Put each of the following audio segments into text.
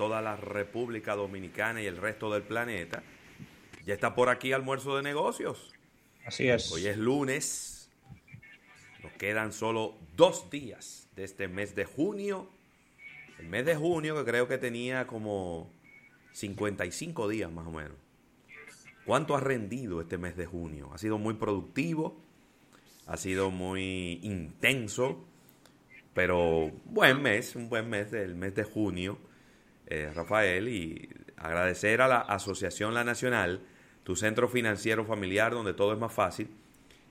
Toda la República Dominicana y el resto del planeta. Ya está por aquí almuerzo de negocios. Así es. Hoy es lunes. Nos quedan solo dos días de este mes de junio. El mes de junio que creo que tenía como 55 días más o menos. ¿Cuánto ha rendido este mes de junio? Ha sido muy productivo, ha sido muy intenso pero buen mes, un buen mes del mes de junio, eh, Rafael, y agradecer a la Asociación La Nacional, tu centro financiero familiar donde todo es más fácil,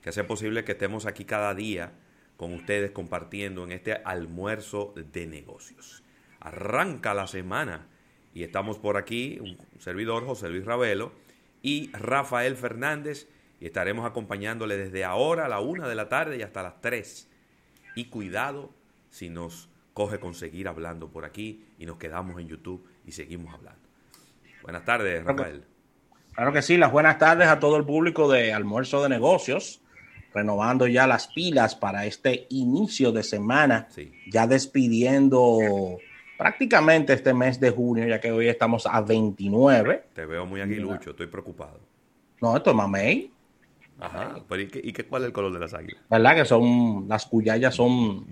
que hace posible que estemos aquí cada día con ustedes compartiendo en este almuerzo de negocios. Arranca la semana y estamos por aquí, un servidor José Luis Ravelo y Rafael Fernández y estaremos acompañándole desde ahora a la una de la tarde y hasta las tres. Y cuidado si nos coge conseguir hablando por aquí y nos quedamos en YouTube y seguimos hablando. Buenas tardes, Rafael. Claro que sí, las buenas tardes a todo el público de Almuerzo de Negocios, renovando ya las pilas para este inicio de semana, ya despidiendo prácticamente este mes de junio, ya que hoy estamos a 29. Te veo muy aguilucho, estoy preocupado. No, esto es mamey. Ajá, ¿y, qué, ¿y qué, cuál es el color de las águilas? ¿Verdad que son, las cuyayas son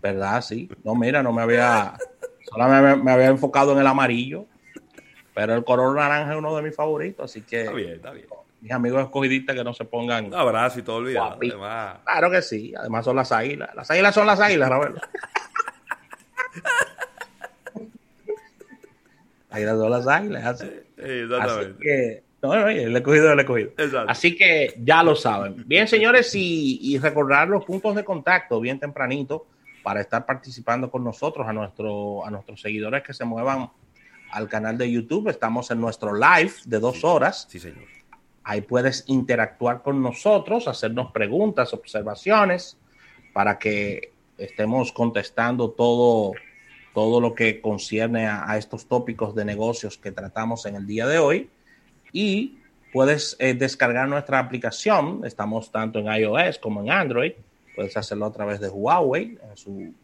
¿Verdad? Sí. No, mira, no me había. Solo me, había enfocado en el amarillo. Pero el color naranja es uno de mis favoritos, así que. Está bien, está bien. Mis amigos escogidistas que no se pongan. Un abrazo y todo olvidado. Claro que sí. Además son las águilas. Las águilas son las águilas, Roberto. águilas son las águilas. Así, así que. No, no, el escogido el escogido. Así que ya lo saben. Bien, señores, y, y recordar los puntos de contacto bien tempranito para estar participando con nosotros, a, nuestro, a nuestros seguidores que se muevan al canal de YouTube. Estamos en nuestro live de dos horas. Sí, señor. Ahí puedes interactuar con nosotros, hacernos preguntas, observaciones, para que estemos contestando todo, todo lo que concierne a, estos tópicos de negocios que tratamos en el día de hoy. Y puedes eh, descargar nuestra aplicación. Estamos tanto en iOS como en Android Puedes hacerlo a través de Huawei, su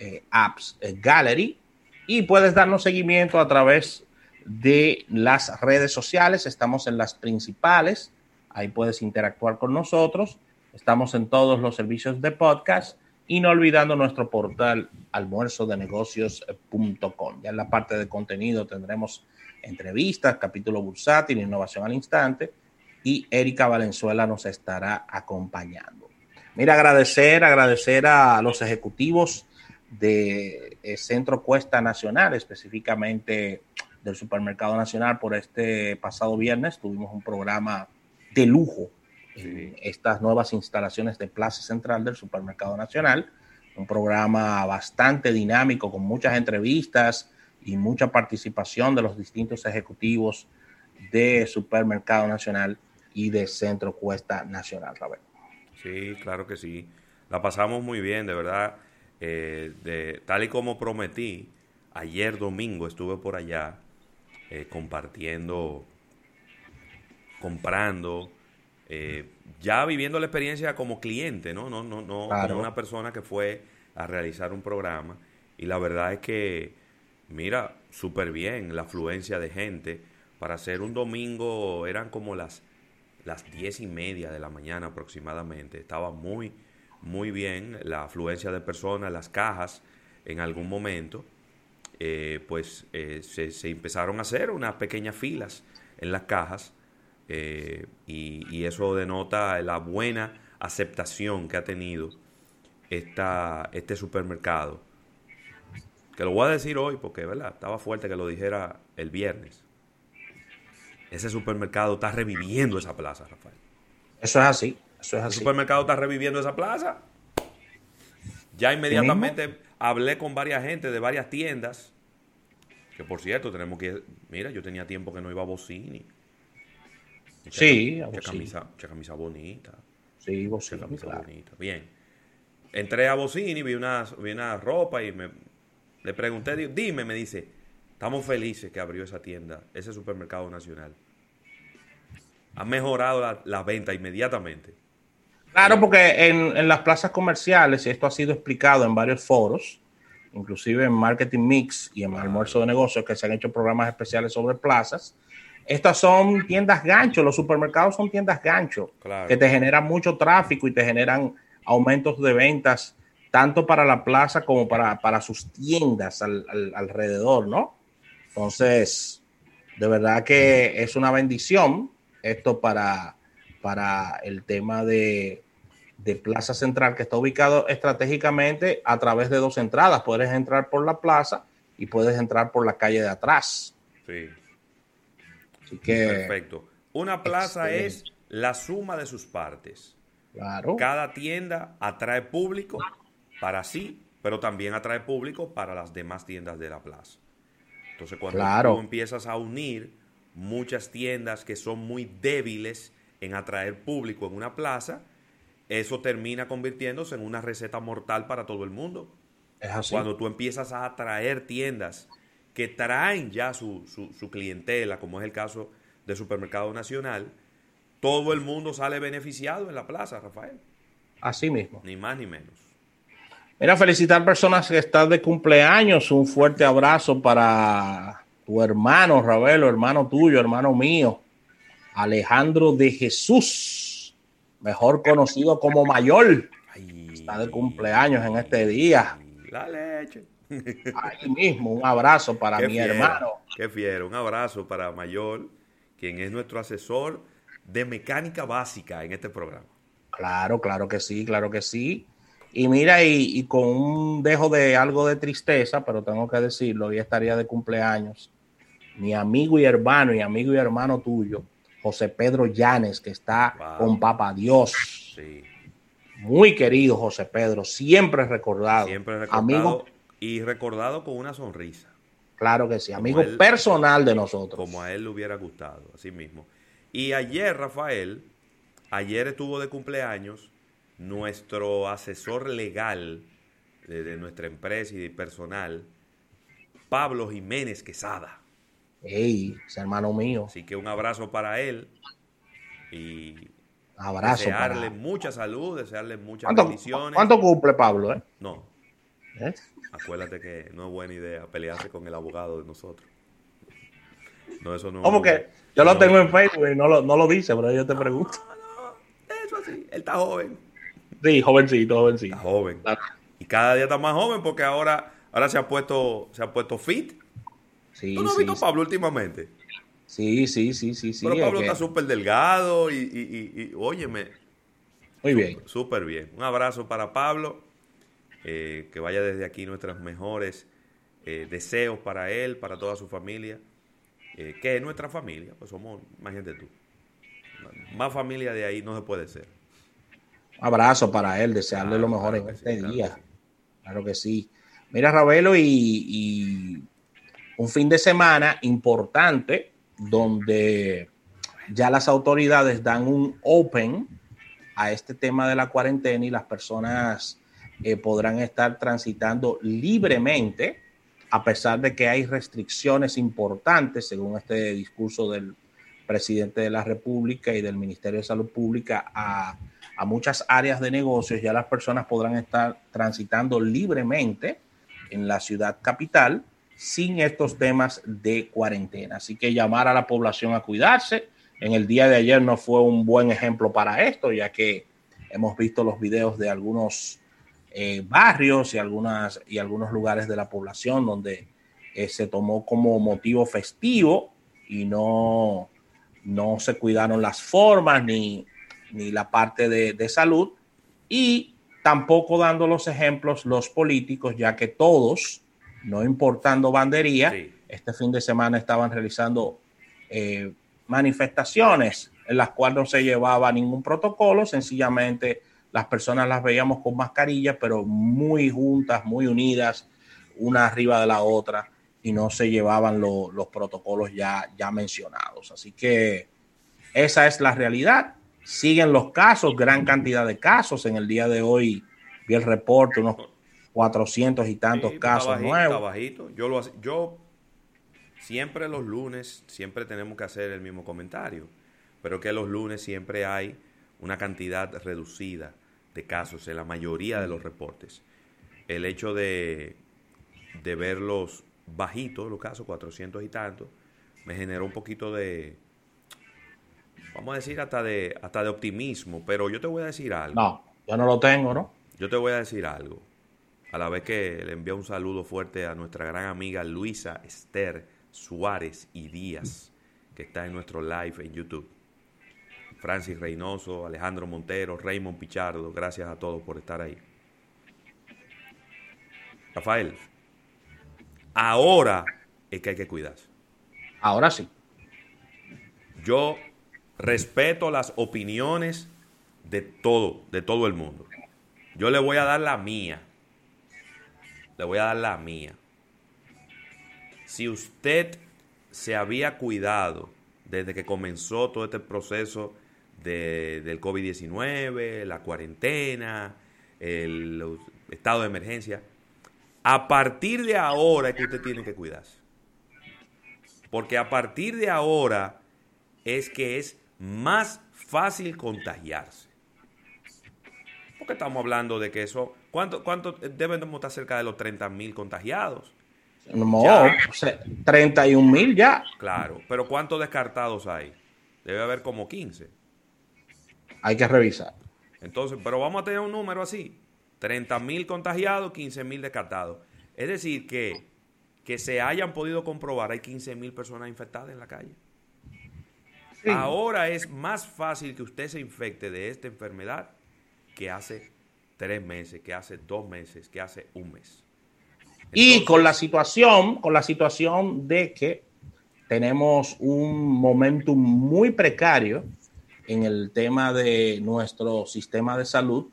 eh, Apps eh, Gallery. Y puedes darnos seguimiento a través de las redes sociales. Estamos en las principales. Ahí puedes interactuar con nosotros. Estamos en todos los servicios de podcast. Y no olvidando nuestro portal almuerzodenegocios.com. Ya en la parte de contenido tendremos entrevistas, capítulo bursátil, innovación al instante. Y Erika Valenzuela nos estará acompañando. Mira, agradecer, agradecer a los ejecutivos de eh, Centro Cuesta Nacional, específicamente del Supermercado Nacional, por este pasado viernes. Tuvimos un programa de lujo en estas nuevas instalaciones de Plaza Central del Supermercado Nacional. Un programa bastante dinámico, con muchas entrevistas y mucha participación de los distintos ejecutivos de Supermercado Nacional y de Centro Cuesta Nacional, Roberto. Sí, claro que sí. La pasamos muy bien, de verdad. Eh, de, tal y como prometí, ayer domingo estuve por allá eh, compartiendo, comprando, eh, ya viviendo la experiencia como cliente, ¿no? No, no, no como una persona que fue a realizar un programa. Y la verdad es que, mira, súper bien la afluencia de gente. Para hacer un domingo eran como las las diez y media de la mañana aproximadamente. Estaba muy, muy bien la afluencia de personas, las cajas en algún momento. eh, pues eh, se, empezaron a hacer unas pequeñas filas en las cajas y, y, eso denota la buena aceptación que ha tenido esta, este supermercado. Que lo voy a decir hoy porque, ¿verdad? Estaba fuerte que lo dijera el viernes. Ese supermercado está reviviendo esa plaza, Rafael. Eso es así. Eso es así. El supermercado está reviviendo esa plaza. Ya inmediatamente hablé con varias gente de varias tiendas. Que por cierto, tenemos que. Mira, yo tenía tiempo que no iba a Bocini. sí, mucha camisa, mucha camisa bonita. Sí, Bocini. camisa bonita. Bien. Entré a Bocini, vi una, vi una ropa y me, le pregunté, dime, me dice, estamos felices que abrió esa tienda, ese supermercado nacional. Ha mejorado la, la venta inmediatamente. Claro, porque en, las plazas comerciales, y esto ha sido explicado en varios foros, inclusive en Marketing Mix y en Almuerzo de Negocios, que se han hecho programas especiales sobre plazas, estas son tiendas gancho, los supermercados son tiendas gancho, que te generan mucho tráfico y te generan aumentos de ventas, tanto para la plaza como para, para sus tiendas alrededor, ¿no? Entonces, de verdad que es una bendición esto para, para el tema de, de Plaza Central, que está ubicado estratégicamente a través de dos entradas. Puedes entrar por la plaza y puedes entrar por la calle de atrás. Sí. Así que, Perfecto. Una plaza es la suma de sus partes. Claro. Cada tienda atrae público para sí, pero también atrae público para las demás tiendas de la plaza. Entonces, cuando tú empiezas a unir muchas tiendas que son muy débiles en atraer público en una plaza, eso termina convirtiéndose en una receta mortal para todo el mundo. Es así. Cuando tú empiezas a atraer tiendas que traen ya su, su, clientela, como es el caso de Supermercado Nacional, todo el mundo sale beneficiado en la plaza, Rafael. Así mismo. Ni más ni menos. Mira, felicitar personas que están de cumpleaños. Un fuerte abrazo para tu hermano, Ravelo, hermano tuyo, hermano mío, Alejandro de Jesús mejor conocido como Mayor. Está de cumpleaños en este día. La leche. Ahí mismo, un abrazo para mi hermano. Qué fiero, un abrazo para Mayor, quien es nuestro asesor de mecánica básica en este programa. Claro, claro que sí, claro que sí. Y mira, y, y, con un dejo de algo de tristeza, pero tengo que decirlo, hoy estaría de cumpleaños. Mi amigo y hermano, y amigo y hermano tuyo, José Pedro Llanes, que está con Papá Dios. Muy querido José Pedro, siempre recordado. Siempre recordado amigo, y recordado con una sonrisa. Claro que sí, amigo personal de nosotros. Como a él le hubiera gustado, así mismo. Y ayer, Rafael, ayer estuvo de cumpleaños nuestro asesor legal de, de nuestra empresa y de personal, Pablo Jiménez Quesada. Ey, es hermano mío. Así que un abrazo para él y abrazo desearle mucha salud, desearle muchas bendiciones. ¿Cuánto cumple Pablo? Eh? No. ¿Eh? Acuérdate que no es buena idea pelearse con el abogado de nosotros. No, eso no. ¿Cómo que? Yo lo tengo en Facebook y no lo, no lo dice, pero yo te pregunto. No, eso así. Él está joven. Sí, jovencito, jovencito. Está joven. Y cada día está más joven porque ahora, ahora se ha puesto, se ha puesto fit ¿Tú no has visto a Pablo últimamente? Sí, sí, sí, sí, sí. Pero Pablo está súper delgado y, y, y, óyeme. Muy bien. Súper bien. Un abrazo para Pablo. Eh, que vaya desde aquí nuestros mejores eh, deseos para él, para toda su familia. Eh, que es nuestra familia. Pues somos, imagínate tú. Más familia de ahí no se puede ser. Abrazo para él, desearle lo mejor en este día. Claro que sí. Mira, Ravelo, y un fin de semana importante donde ya las autoridades dan un open a este tema de la cuarentena y las personas eh, podrán estar transitando libremente, a pesar de que hay restricciones importantes, según este discurso del presidente de la República y del Ministerio de Salud Pública, a, a muchas áreas de negocios, ya las personas podrán estar transitando libremente en la ciudad capital sin estos temas de cuarentena. Así que llamar a la población a cuidarse. En el día de ayer no fue un buen ejemplo para esto, ya que hemos visto los videos de algunos eh, barrios y, algunas, y algunos lugares de la población donde eh, se tomó como motivo festivo y no, no se cuidaron las formas ni, ni la parte de, de salud y tampoco dando los ejemplos los políticos, ya que todos, no importando bandería, este fin de semana estaban realizando eh, manifestaciones en las cuales no se llevaba ningún protocolo, sencillamente las personas las veíamos con mascarillas, pero muy juntas, muy unidas, una arriba de la otra, y no se llevaban los protocolos ya, ya mencionados. Así que esa es la realidad. Siguen los casos, gran cantidad de casos. En el día de hoy vi el reporte, unos 400 y tantos casos nuevos. Yo, lo, yo siempre los lunes, siempre tenemos que hacer el mismo comentario, pero que los lunes siempre hay una cantidad reducida de casos en la mayoría de los reportes. El hecho de, de verlos bajitos, los casos, 400 y tantos, me generó un poquito de, vamos a decir, hasta de, hasta de optimismo, pero yo te voy a decir algo. No, yo no lo tengo, ¿no? Yo te voy a decir algo. A la vez que le envío un saludo fuerte a nuestra gran amiga Luisa Esther Suárez y Díaz, que está en nuestro live en YouTube. Francis Reynoso, Alejandro Montero, Raymond Pichardo, gracias a todos por estar ahí. Rafael, ahora es que hay que cuidarse. Ahora sí. Yo respeto las opiniones de todo, de todo el mundo. Yo le voy a dar la mía. Le voy a dar la mía si usted se había cuidado desde que comenzó todo este proceso del COVID-19, la cuarentena, el estado de emergencia, a partir de ahora es que usted tiene que cuidarse. Porque a partir de ahora es que es más fácil contagiarse. Porque estamos hablando de que eso, ¿cuánto, cuánto deben de estar cerca de los 30 mil contagiados? No, 31 mil ya. Claro, pero ¿cuántos descartados hay? Debe haber como 15. Hay que revisar. Entonces, pero vamos a tener un número así. 30 mil contagiados, 15 mil descartados. Es decir, que, que se hayan podido comprobar, hay 15 mil personas infectadas en la calle. Ahora es más fácil que usted se infecte de esta enfermedad que hace tres meses, que hace dos meses, que hace un mes y con la situación, con la situación de que tenemos un momentum muy precario en el tema de nuestro sistema de salud,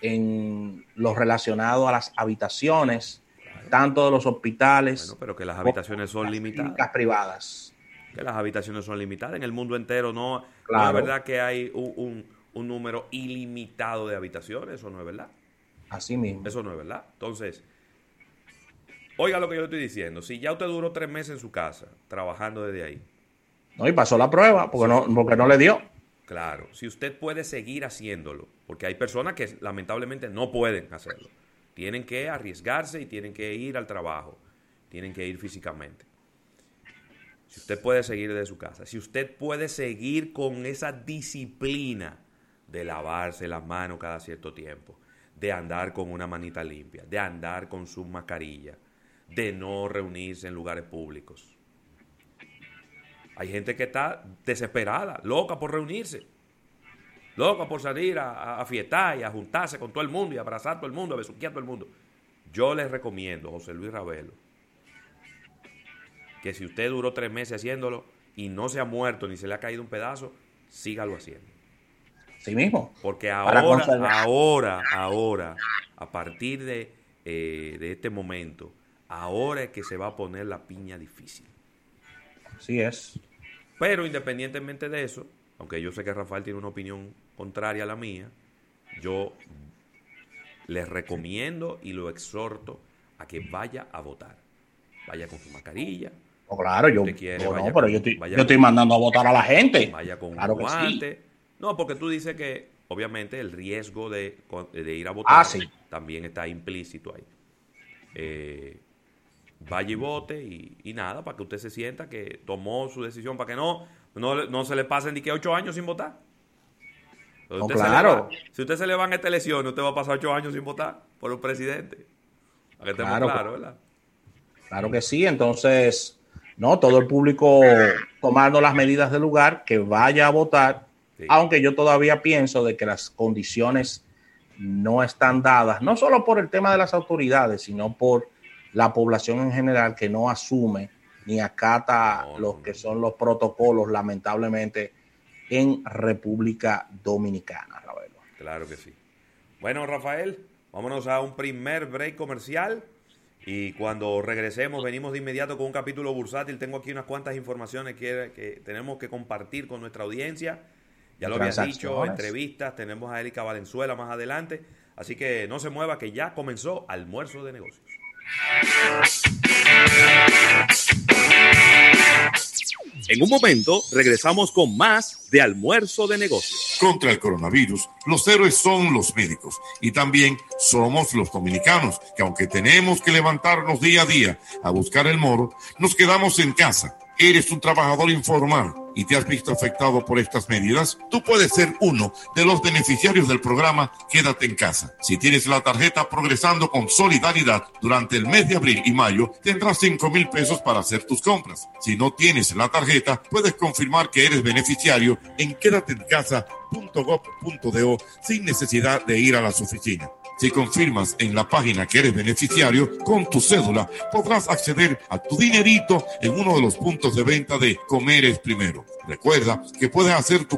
en lo relacionado a las habitaciones, tanto de los hospitales. Bueno, pero que las habitaciones son limitadas. Las privadas. Que las habitaciones son limitadas. En el mundo entero no, no es verdad que hay un, un número ilimitado de habitaciones, eso no es verdad. Así mismo. Eso no es verdad. Entonces, Oiga lo que yo estoy diciendo. Si ya usted duró tres meses en su casa, trabajando desde ahí. No, y pasó la prueba, porque, no, porque no le dio. Claro, si usted puede seguir haciéndolo, porque hay personas que lamentablemente no pueden hacerlo. Tienen que arriesgarse y tienen que ir al trabajo. Tienen que ir físicamente. Si usted puede seguir desde su casa, si usted puede seguir con esa disciplina de lavarse las manos cada cierto tiempo, de andar con una manita limpia, de andar con su mascarilla, de no reunirse en lugares públicos. Hay gente que está desesperada, loca por reunirse, loca por salir a, a, fiestar y a juntarse con todo el mundo y abrazar a todo el mundo, a besuquear a todo el mundo. Yo les recomiendo, José Luis Ravelo, que si usted duró tres meses haciéndolo y no se ha muerto ni se le ha caído un pedazo, sígalo haciendo. Sí mismo. Porque ahora, ahora, ahora, a partir de, eh, de este momento, Ahora es que se va a poner la piña difícil. Así es. Pero independientemente de eso, aunque yo sé que Rafael tiene una opinión contraria a la mía, yo les recomiendo y lo exhorto a que vaya a votar. Vaya con su mascarilla. Oh, claro, yo, no, pero yo estoy, mandando a votar a la gente. Vaya con un guante. No, porque tú dices que obviamente el riesgo de, ir a votar ah, también está implícito ahí. Eh, vaya y vote y, nada, para que usted se sienta que tomó su decisión, para que no, no, se le pasen ni que ocho años sin votar. claro. si usted se le va en esta elección, usted va a pasar ocho años sin votar por un presidente. Para que estemos claro, ¿verdad? Claro que sí, entonces, no, todo el público tomando las medidas del lugar, que vaya a votar, sí. aunque yo todavía pienso de que las condiciones no están dadas, no solo por el tema de las autoridades, sino por la población en general que no asume ni acata no, los que son los protocolos, lamentablemente, en República Dominicana, Ravelo. Claro que sí. Bueno, Rafael, vámonos a un primer break comercial. Y cuando regresemos, venimos de inmediato con un capítulo bursátil. Tengo aquí unas cuantas informaciones que, que tenemos que compartir con nuestra audiencia. Ya lo había dicho, entrevistas, tenemos a Erika Valenzuela más adelante. Así que no se mueva, que ya comenzó almuerzo de negocios. En un momento regresamos con más de almuerzo de negocios. Contra el coronavirus, los héroes son los médicos y también somos los dominicanos, que aunque tenemos que levantarnos día a día a buscar el moro, nos quedamos en casa. Eres un trabajador informal y te has visto afectado por estas medidas, tú puedes ser uno de los beneficiarios del programa Quédate en casa. Si tienes la tarjeta Progresando con Solidaridad durante el mes de abril y mayo, tendrás 5 mil pesos para hacer tus compras. Si no tienes la tarjeta, puedes confirmar que eres beneficiario en quédateencasa.gov.do sin necesidad de ir a las oficinas. Si confirmas en la página que eres beneficiario con tu cédula, podrás acceder a tu dinerito en uno de los puntos de venta de Comeres Primero. Recuerda que puedes hacer tu